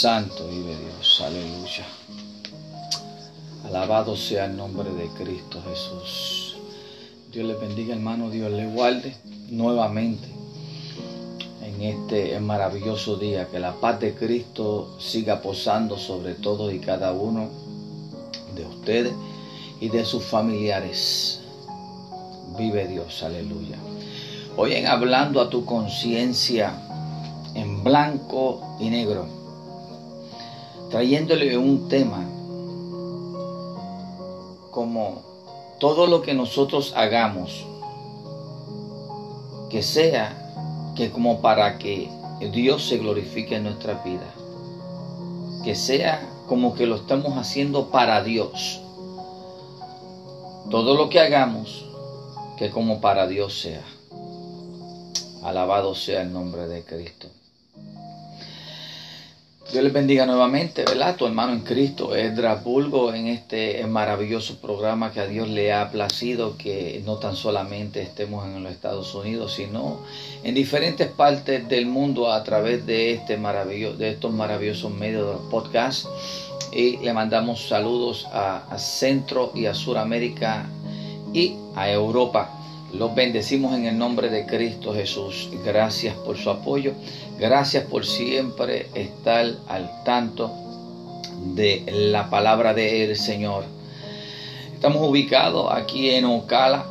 Santo vive Dios, aleluya. Alabado sea el nombre de Cristo Jesús. Dios le bendiga hermano, Dios le guarde nuevamente en este maravilloso día. Que la paz de Cristo siga posando sobre todos y cada uno de ustedes y de sus familiares. Vive Dios, aleluya. Hoy en hablando a tu conciencia en blanco y negro, trayéndole un tema como todo lo que nosotros hagamos, que sea que como para que Dios se glorifique en nuestra vida, que sea como que lo estamos haciendo para Dios. Todo lo que hagamos, que como para Dios sea. Alabado sea el nombre de Cristo. Dios les bendiga nuevamente, ¿verdad? Tu hermano en Cristo, Edra Bulgo, en este maravilloso programa que a Dios le ha placido que no tan solamente estemos en los Estados Unidos, sino en diferentes partes del mundo a través de, este maravilloso, de estos maravillosos medios de los podcasts. Y le mandamos saludos a, a Centro y a Suramérica y a Europa. Los bendecimos en el nombre de Cristo Jesús. Gracias por su apoyo. Gracias por siempre estar al tanto de la palabra del Señor. Estamos ubicados aquí en Ocala.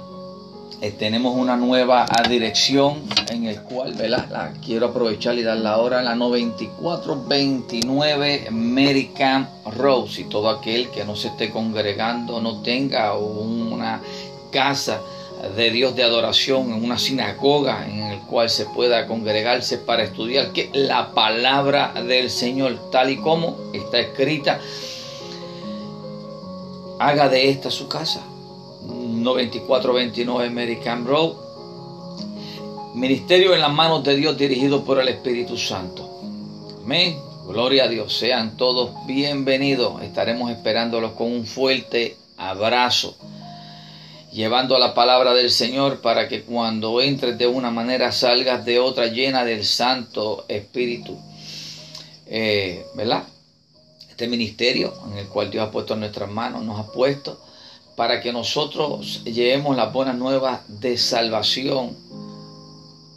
Eh, tenemos una nueva dirección en el cual La quiero aprovechar y dar la hora. La 9429 American Rose. Y todo aquel que no se esté congregando, no tenga una casa de Dios de adoración, en una sinagoga en el cual se pueda congregarse para estudiar que la palabra del Señor, tal y como está escrita, haga de esta su casa. 9429 American Road. Ministerio en las manos de Dios dirigido por el Espíritu Santo. Amén. Gloria a Dios. Sean todos bienvenidos. Estaremos esperándolos con un fuerte abrazo llevando la palabra del Señor para que cuando entres de una manera salgas de otra llena del Santo Espíritu. Eh, ¿Verdad? Este ministerio en el cual Dios ha puesto en nuestras manos, nos ha puesto para que nosotros llevemos las buenas nuevas de salvación.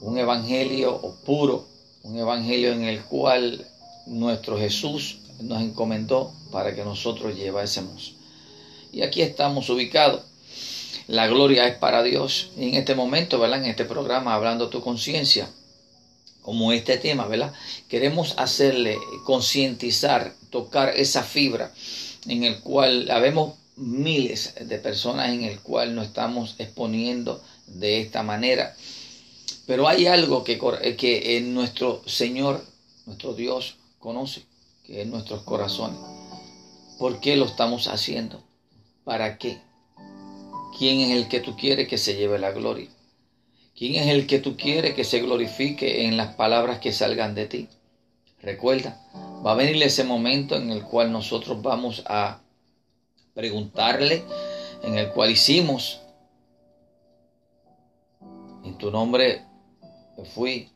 Un evangelio puro, un evangelio en el cual nuestro Jesús nos encomendó para que nosotros llevásemos. Y aquí estamos ubicados la gloria es para Dios. Y en este momento, ¿verdad? En este programa, hablando tu conciencia, como este tema, ¿verdad? Queremos hacerle concientizar, tocar esa fibra en el cual habemos miles de personas en el cual nos estamos exponiendo de esta manera. Pero hay algo que, que nuestro Señor, nuestro Dios, conoce, que es nuestros corazones. ¿Por qué lo estamos haciendo? ¿Para qué? ¿Quién es el que tú quieres que se lleve la gloria? ¿Quién es el que tú quieres que se glorifique en las palabras que salgan de ti? Recuerda, va a venir ese momento en el cual nosotros vamos a preguntarle, en el cual hicimos, en tu nombre fui,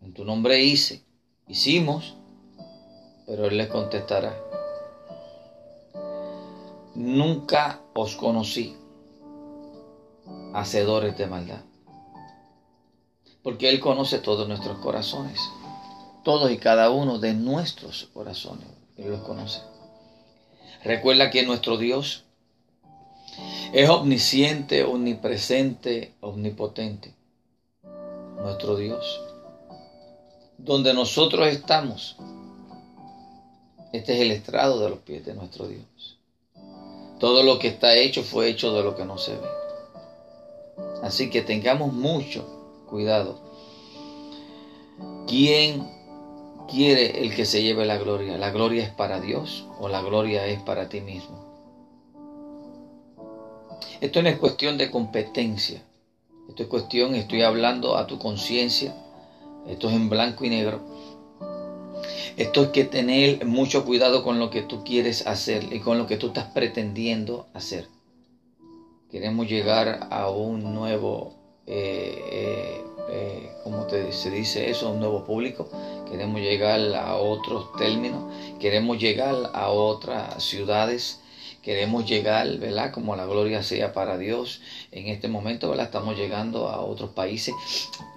en tu nombre hice, hicimos, pero Él les contestará, nunca os conocí hacedores de maldad. Porque Él conoce todos nuestros corazones, todos y cada uno de nuestros corazones. Él los conoce. Recuerda que nuestro Dios es omnisciente, omnipresente, omnipotente. Nuestro Dios. Donde nosotros estamos, este es el estrado de los pies de nuestro Dios. Todo lo que está hecho fue hecho de lo que no se ve. Así que tengamos mucho cuidado. ¿Quién quiere el que se lleve la gloria? ¿La gloria es para Dios o la gloria es para ti mismo? Esto no es cuestión de competencia. Esto es cuestión, estoy hablando a tu conciencia. Esto es en blanco y negro. Esto es que tener mucho cuidado con lo que tú quieres hacer y con lo que tú estás pretendiendo hacer. Queremos llegar a un nuevo eh, eh, eh, como se dice eso, un nuevo público. Queremos llegar a otros términos, queremos llegar a otras ciudades, queremos llegar, ¿verdad? Como la gloria sea para Dios. En este momento, ¿verdad? Estamos llegando a otros países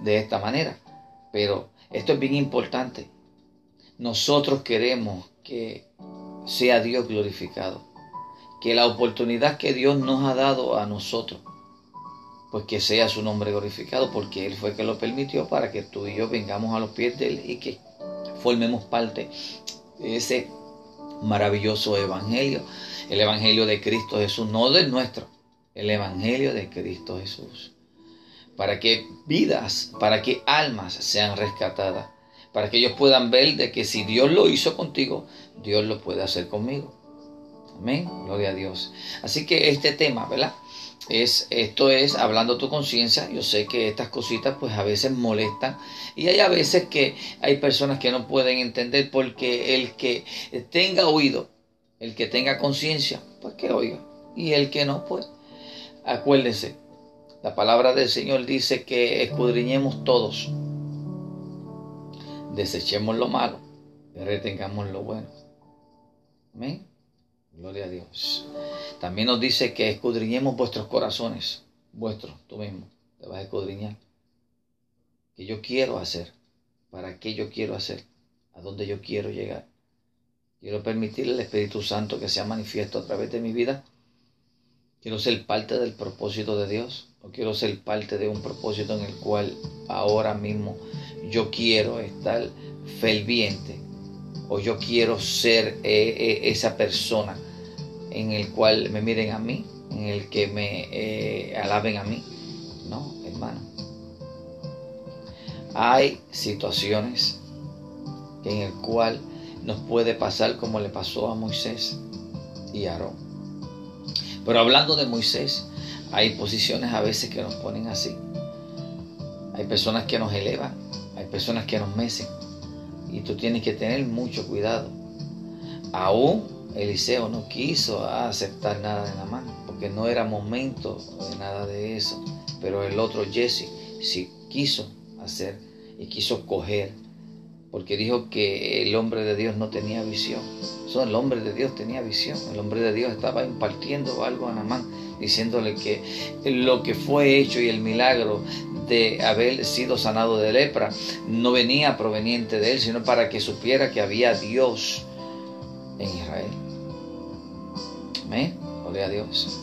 de esta manera. Pero esto es bien importante. Nosotros queremos que sea Dios glorificado. Que la oportunidad que Dios nos ha dado a nosotros, pues que sea su nombre glorificado, porque Él fue que lo permitió para que tú y yo vengamos a los pies de Él y que formemos parte de ese maravilloso evangelio, el evangelio de Cristo Jesús, no del nuestro, el evangelio de Cristo Jesús. Para que vidas, para que almas sean rescatadas para que ellos puedan ver de que si Dios lo hizo contigo, Dios lo puede hacer conmigo. Amén, gloria a Dios. Así que este tema, ¿verdad? Es, esto es hablando tu conciencia. Yo sé que estas cositas pues a veces molestan y hay a veces que hay personas que no pueden entender porque el que tenga oído, el que tenga conciencia, pues que oiga. Y el que no, pues acuérdese. La palabra del Señor dice que escudriñemos todos desechemos lo malo retengamos lo bueno. Amén. Gloria a Dios. También nos dice que escudriñemos vuestros corazones, vuestros, tú mismo, te vas a escudriñar. ¿Qué yo quiero hacer? ¿Para qué yo quiero hacer? ¿A dónde yo quiero llegar? Quiero permitirle al Espíritu Santo que sea manifiesto a través de mi vida. Quiero ser parte del propósito de Dios o quiero ser parte de un propósito en el cual ahora mismo yo quiero estar ferviente o yo quiero ser eh, eh, esa persona en el cual me miren a mí, en el que me eh, alaben a mí. No, hermano. Hay situaciones en el cual nos puede pasar como le pasó a Moisés y a Aarón. Pero hablando de Moisés, hay posiciones a veces que nos ponen así. Hay personas que nos elevan hay personas que nos mecen y tú tienes que tener mucho cuidado. Aún Eliseo no quiso aceptar nada de la mano porque no era momento de nada de eso. Pero el otro Jesse sí quiso hacer y quiso coger porque dijo que el hombre de Dios no tenía visión. So, el hombre de Dios tenía visión. El hombre de Dios estaba impartiendo algo a Namán, diciéndole que lo que fue hecho y el milagro de haber sido sanado de lepra no venía proveniente de él, sino para que supiera que había Dios en Israel. Amén. Gloria a Dios.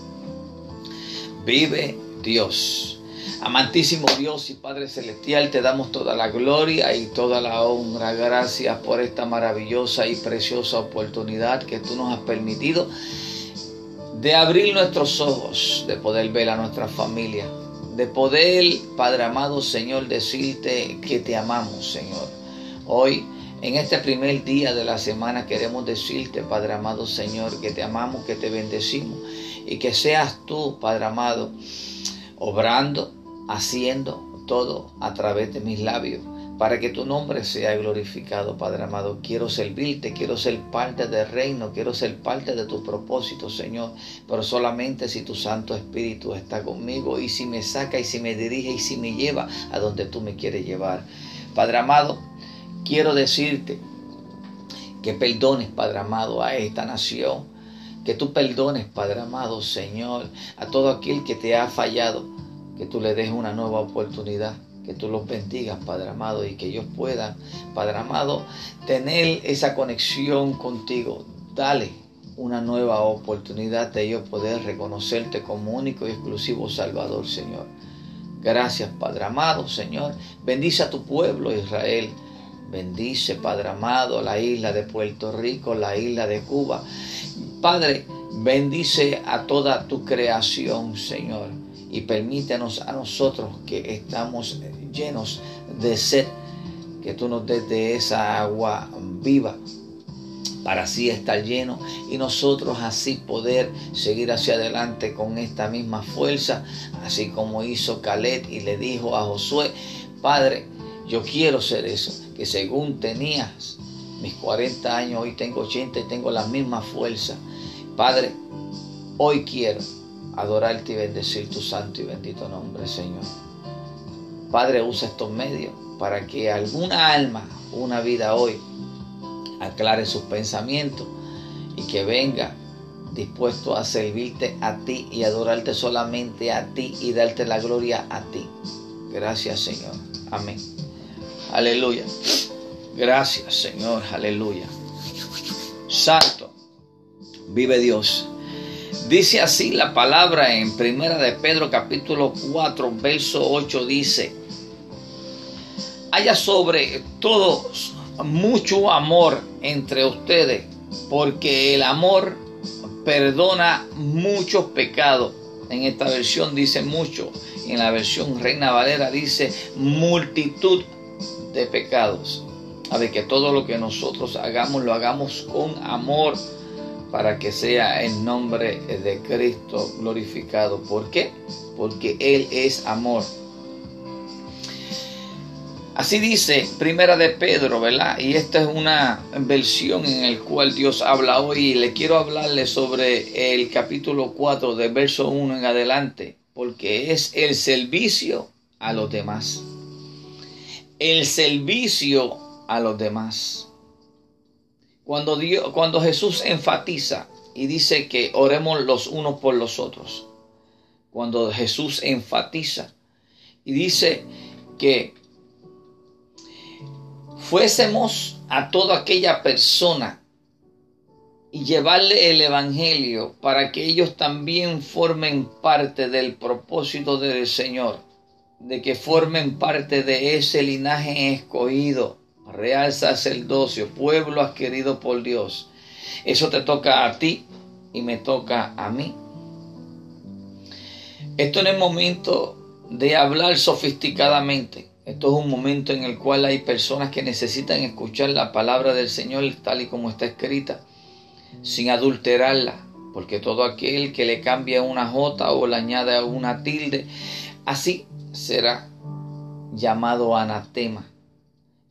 Vive Dios. Amantísimo Dios y Padre Celestial, te damos toda la gloria y toda la honra. Gracias por esta maravillosa y preciosa oportunidad que tú nos has permitido de abrir nuestros ojos, de poder ver a nuestra familia, de poder, Padre amado Señor, decirte que te amamos, Señor. Hoy, en este primer día de la semana, queremos decirte, Padre amado Señor, que te amamos, que te bendecimos y que seas tú, Padre amado, obrando, haciendo todo a través de mis labios para que tu nombre sea glorificado, Padre amado. Quiero servirte, quiero ser parte del reino, quiero ser parte de tu propósito, Señor, pero solamente si tu Santo Espíritu está conmigo y si me saca y si me dirige y si me lleva a donde tú me quieres llevar. Padre amado, quiero decirte que perdones, Padre amado, a esta nación, que tú perdones, Padre amado, Señor, a todo aquel que te ha fallado, que tú le des una nueva oportunidad que tú los bendigas, Padre amado, y que ellos puedan, Padre amado, tener esa conexión contigo. Dale una nueva oportunidad de ellos poder reconocerte como único y exclusivo Salvador, Señor. Gracias, Padre amado, Señor. Bendice a tu pueblo, Israel. Bendice, Padre amado, la isla de Puerto Rico, la isla de Cuba. Padre, bendice a toda tu creación, Señor y permítenos a nosotros que estamos llenos de sed, que tú nos des de esa agua viva para así estar lleno y nosotros así poder seguir hacia adelante con esta misma fuerza, así como hizo Caleb y le dijo a Josué, Padre, yo quiero ser eso, que según tenías mis 40 años, hoy tengo 80 y tengo la misma fuerza. Padre, hoy quiero adorarte y bendecir tu santo y bendito nombre, Señor. Padre, usa estos medios para que alguna alma, una vida hoy, aclare sus pensamientos y que venga dispuesto a servirte a ti y adorarte solamente a ti y darte la gloria a ti. Gracias Señor. Amén. Aleluya. Gracias Señor. Aleluya. Santo. Vive Dios. Dice así la palabra en Primera de Pedro capítulo 4 verso 8 dice, haya sobre todos mucho amor entre ustedes, porque el amor perdona muchos pecados. En esta versión dice mucho, en la versión Reina Valera dice multitud de pecados. A ver, que todo lo que nosotros hagamos lo hagamos con amor para que sea el nombre de Cristo glorificado. ¿Por qué? Porque Él es amor. Así dice Primera de Pedro, ¿verdad? Y esta es una versión en la cual Dios habla hoy y le quiero hablarle sobre el capítulo 4 de verso 1 en adelante, porque es el servicio a los demás. El servicio a los demás. Cuando, Dios, cuando Jesús enfatiza y dice que oremos los unos por los otros, cuando Jesús enfatiza y dice que fuésemos a toda aquella persona y llevarle el Evangelio para que ellos también formen parte del propósito del Señor, de que formen parte de ese linaje escogido, real sacerdocio, pueblo adquirido por Dios. Eso te toca a ti y me toca a mí. Esto en el momento de hablar sofisticadamente. Esto es un momento en el cual hay personas que necesitan escuchar la palabra del Señor tal y como está escrita, sin adulterarla, porque todo aquel que le cambia una jota o le añade una tilde, así será llamado anatema.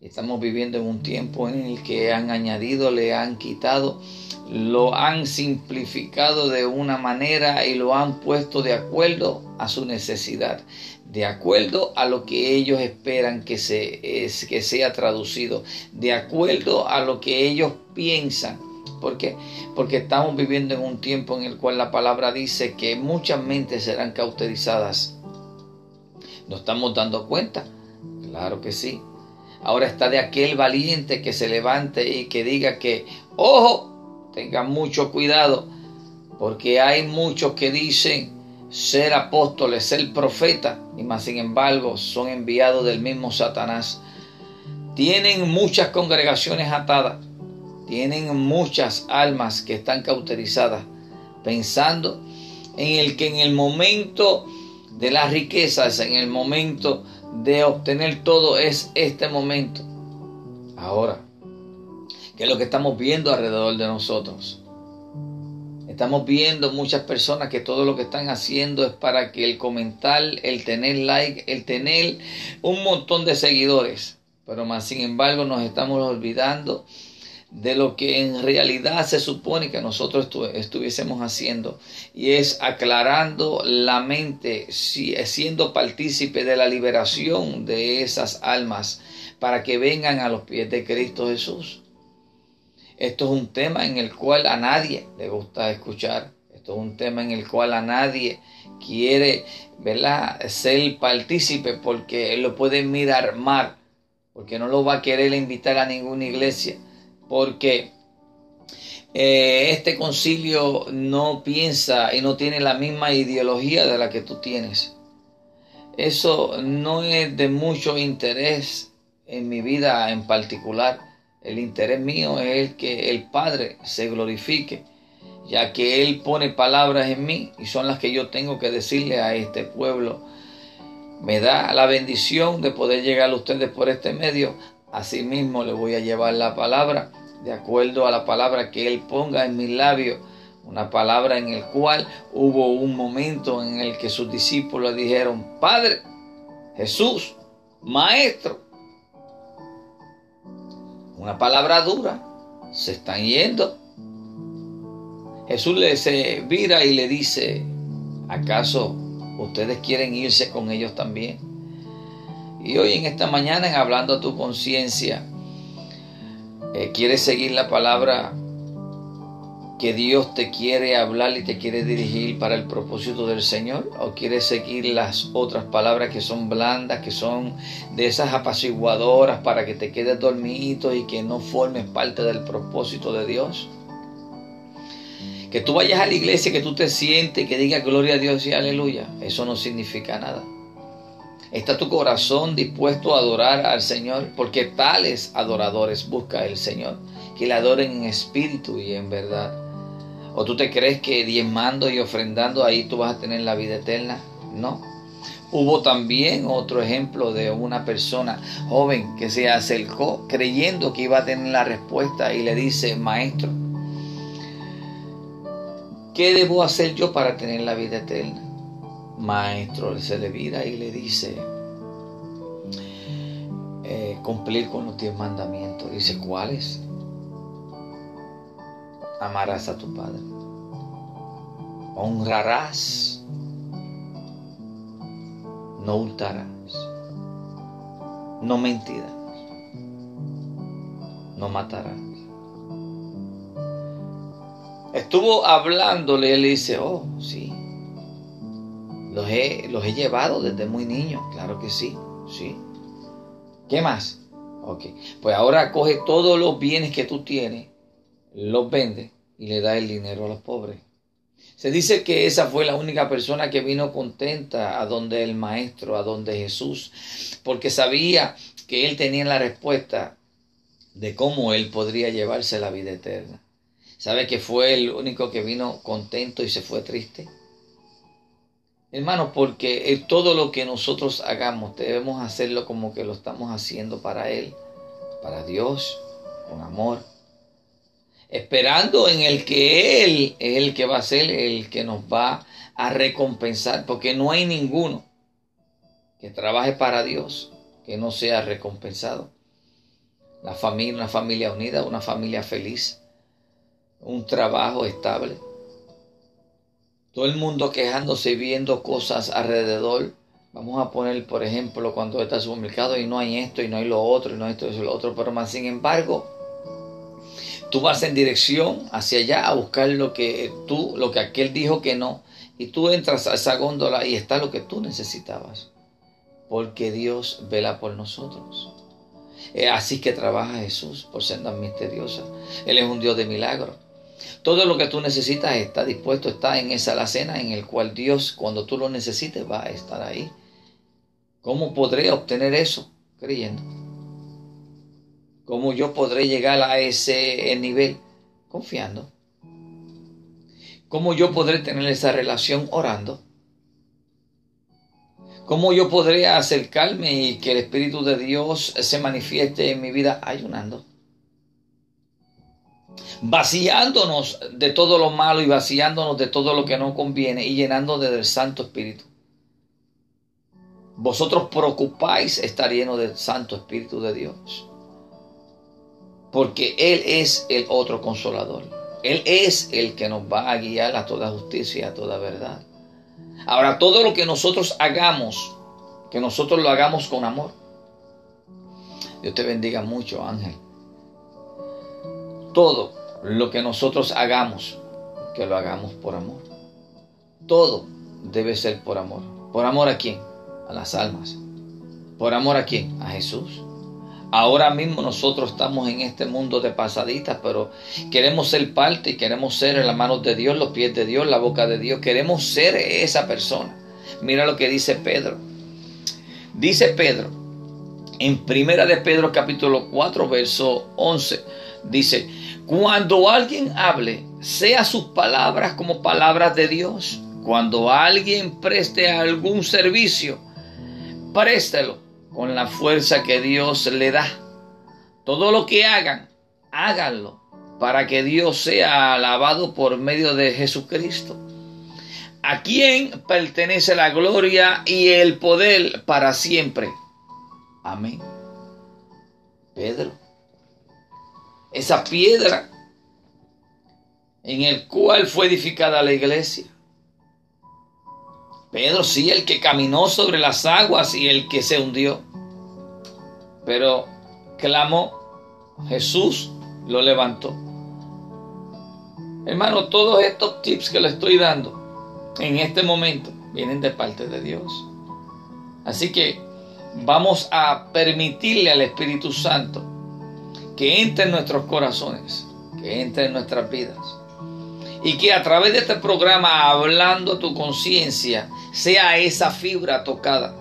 Estamos viviendo en un tiempo en el que han añadido, le han quitado, lo han simplificado de una manera y lo han puesto de acuerdo a su necesidad de acuerdo a lo que ellos esperan que, se, que sea traducido, de acuerdo a lo que ellos piensan. ¿Por qué? Porque estamos viviendo en un tiempo en el cual la palabra dice que muchas mentes serán cauterizadas. ¿Nos estamos dando cuenta? Claro que sí. Ahora está de aquel valiente que se levante y que diga que, ojo, tengan mucho cuidado, porque hay muchos que dicen, ser apóstoles, ser profeta, y más sin embargo son enviados del mismo Satanás. Tienen muchas congregaciones atadas, tienen muchas almas que están cauterizadas, pensando en el que en el momento de las riquezas, en el momento de obtener todo, es este momento. Ahora, que es lo que estamos viendo alrededor de nosotros. Estamos viendo muchas personas que todo lo que están haciendo es para que el comentar, el tener like, el tener un montón de seguidores. Pero más sin embargo nos estamos olvidando de lo que en realidad se supone que nosotros estuviésemos haciendo y es aclarando la mente, siendo partícipe de la liberación de esas almas para que vengan a los pies de Cristo Jesús. Esto es un tema en el cual a nadie le gusta escuchar. Esto es un tema en el cual a nadie quiere ¿verdad? ser partícipe porque lo puede mirar mal, porque no lo va a querer invitar a ninguna iglesia, porque eh, este concilio no piensa y no tiene la misma ideología de la que tú tienes. Eso no es de mucho interés en mi vida en particular el interés mío es el que el Padre se glorifique, ya que Él pone palabras en mí y son las que yo tengo que decirle a este pueblo. Me da la bendición de poder llegar a ustedes por este medio. Asimismo le voy a llevar la palabra de acuerdo a la palabra que Él ponga en mis labios. Una palabra en el cual hubo un momento en el que sus discípulos dijeron, Padre, Jesús, Maestro, una palabra dura, se están yendo. Jesús le se vira y le dice, ¿acaso ustedes quieren irse con ellos también? Y hoy en esta mañana, en hablando a tu conciencia, eh, ¿quieres seguir la palabra que Dios te quiere hablar y te quiere dirigir para el propósito del Señor? ¿O quieres seguir las otras palabras que son blandas, que son de esas apaciguadoras para que te quedes dormido y que no formes parte del propósito de Dios? Que tú vayas a la iglesia, que tú te sientes, que digas gloria a Dios y aleluya, eso no significa nada. ¿Está tu corazón dispuesto a adorar al Señor? Porque tales adoradores busca el Señor, que le adoren en espíritu y en verdad. ¿O tú te crees que diezmando y ofrendando ahí tú vas a tener la vida eterna? No. Hubo también otro ejemplo de una persona joven que se acercó creyendo que iba a tener la respuesta y le dice, maestro, ¿qué debo hacer yo para tener la vida eterna? Maestro se le vira y le dice, eh, cumplir con los diez mandamientos. Dice, ¿cuáles? amarás a tu padre, honrarás, no hurtarás, no mentirás, no matarás. Estuvo hablándole, él dice, oh, sí, los he, los he llevado desde muy niño, claro que sí, sí. ¿Qué más? Ok, pues ahora coge todos los bienes que tú tienes los vende y le da el dinero a los pobres. Se dice que esa fue la única persona que vino contenta a donde el Maestro, a donde Jesús, porque sabía que él tenía la respuesta de cómo él podría llevarse la vida eterna. ¿Sabe que fue el único que vino contento y se fue triste? Hermano, porque todo lo que nosotros hagamos debemos hacerlo como que lo estamos haciendo para Él, para Dios, con amor esperando en el que Él es el que va a ser el que nos va a recompensar, porque no hay ninguno que trabaje para Dios que no sea recompensado. La familia, una familia unida, una familia feliz, un trabajo estable. Todo el mundo quejándose, viendo cosas alrededor. Vamos a poner, por ejemplo, cuando está supermercado y no hay esto y no hay lo otro y no hay esto y lo otro, pero más sin embargo, Tú vas en dirección hacia allá a buscar lo que tú, lo que aquel dijo que no. Y tú entras a esa góndola y está lo que tú necesitabas. Porque Dios vela por nosotros. así que trabaja Jesús por sendas misteriosas. Él es un Dios de milagros. Todo lo que tú necesitas está dispuesto, está en esa alacena en el cual Dios, cuando tú lo necesites, va a estar ahí. ¿Cómo podré obtener eso? Creyendo. ¿Cómo yo podré llegar a ese nivel? Confiando. ¿Cómo yo podré tener esa relación orando? ¿Cómo yo podré acercarme y que el Espíritu de Dios se manifieste en mi vida ayunando? Vaciándonos de todo lo malo y vaciándonos de todo lo que no conviene y llenándonos del Santo Espíritu. Vosotros preocupáis estar lleno del Santo Espíritu de Dios porque Él es el otro consolador. Él es el que nos va a guiar a toda justicia y a toda verdad. Ahora, todo lo que nosotros hagamos, que nosotros lo hagamos con amor. Dios te bendiga mucho, Ángel. Todo lo que nosotros hagamos, que lo hagamos por amor. Todo debe ser por amor. ¿Por amor a quién? A las almas. ¿Por amor a quién? A Jesús. Ahora mismo nosotros estamos en este mundo de pasaditas, pero queremos ser parte y queremos ser en las manos de Dios, los pies de Dios, la boca de Dios. Queremos ser esa persona. Mira lo que dice Pedro. Dice Pedro, en Primera de Pedro capítulo 4, verso 11, dice, cuando alguien hable, sea sus palabras como palabras de Dios. Cuando alguien preste algún servicio, préstelo con la fuerza que Dios le da. Todo lo que hagan, háganlo para que Dios sea alabado por medio de Jesucristo. A quien pertenece la gloria y el poder para siempre. Amén. Pedro, esa piedra en el cual fue edificada la iglesia, Pedro sí, el que caminó sobre las aguas y el que se hundió. pero clamó, Jesús lo levantó. Hermano, todos estos tips que le estoy dando en este momento vienen de parte de Dios. Así que vamos a permitirle al Espíritu Santo que entre en nuestros corazones, que entre en nuestras vidas. Y que a través de este programa, hablando tu conciencia, sea esa fibra tocada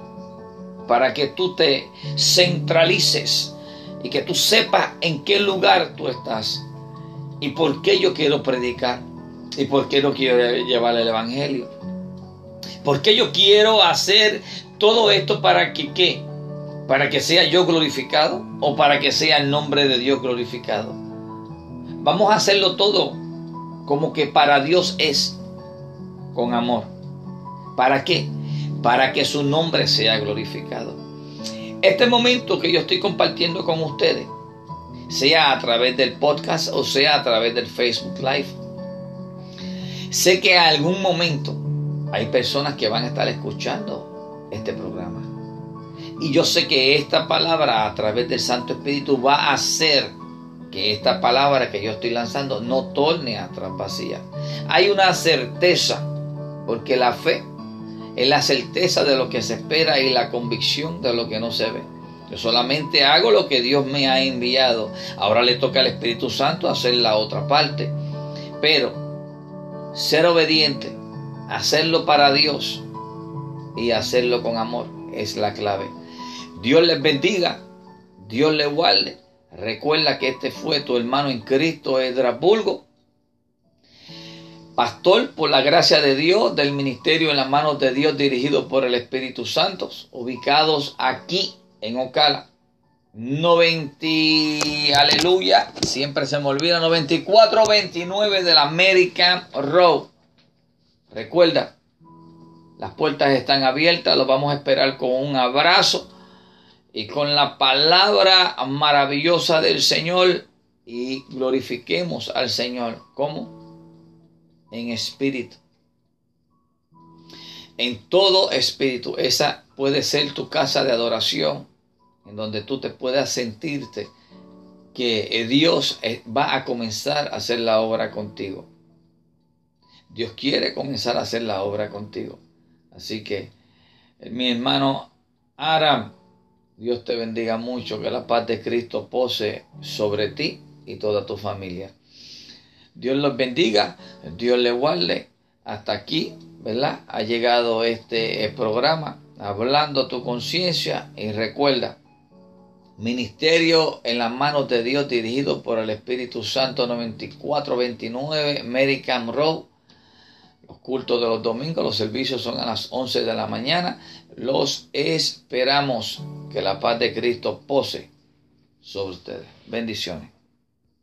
para que tú te centralices y que tú sepas en qué lugar tú estás y por qué yo quiero predicar y por qué no quiero llevar el Evangelio. ¿Por qué yo quiero hacer todo esto para que qué? ¿Para que sea yo glorificado o para que sea el nombre de Dios glorificado? Vamos a hacerlo todo como que para Dios es, con amor. ¿Para qué? Para que su nombre sea glorificado. Este momento que yo estoy compartiendo con ustedes, sea a través del podcast o sea a través del Facebook Live, sé que en algún momento hay personas que van a estar escuchando este programa. Y yo sé que esta palabra a través del Santo Espíritu va a hacer que esta palabra que yo estoy lanzando no torne atrás vacía. Hay una certeza, porque la fe es la certeza de lo que se espera y la convicción de lo que no se ve. Yo solamente hago lo que Dios me ha enviado. Ahora le toca al Espíritu Santo hacer la otra parte. Pero ser obediente, hacerlo para Dios y hacerlo con amor es la clave. Dios les bendiga, Dios les guarde. Recuerda que este fue tu hermano en Cristo, Edrasburgo pastor por la gracia de Dios, del ministerio en las manos de Dios dirigido por el Espíritu Santo, ubicados aquí en Ocala. 90, aleluya, siempre se me olvida, 9429 de la American Road. Recuerda, las puertas están abiertas, los vamos a esperar con un abrazo y con la palabra maravillosa del Señor y glorifiquemos al Señor. ¿Cómo? en espíritu. En todo espíritu. Esa puede ser tu casa de adoración, en donde tú te puedas sentirte que Dios eh, va a comenzar a hacer la obra contigo. Dios quiere comenzar a hacer la obra contigo. Así que, eh, mi hermano Aram, Dios te bendiga mucho, que la paz de Cristo pose sobre ti y toda tu familia. Dios los bendiga, Dios les guarde. Hasta aquí, ¿verdad? Ha llegado este eh, programa hablando tu conciencia y recuerda, Ministerio en las manos de Dios dirigido por el Espíritu Santo 9429 American Road. Los cultos de los domingos, los servicios son a las 11 de la mañana. Los esperamos. Que la paz de Cristo pose sobre ustedes. Bendiciones.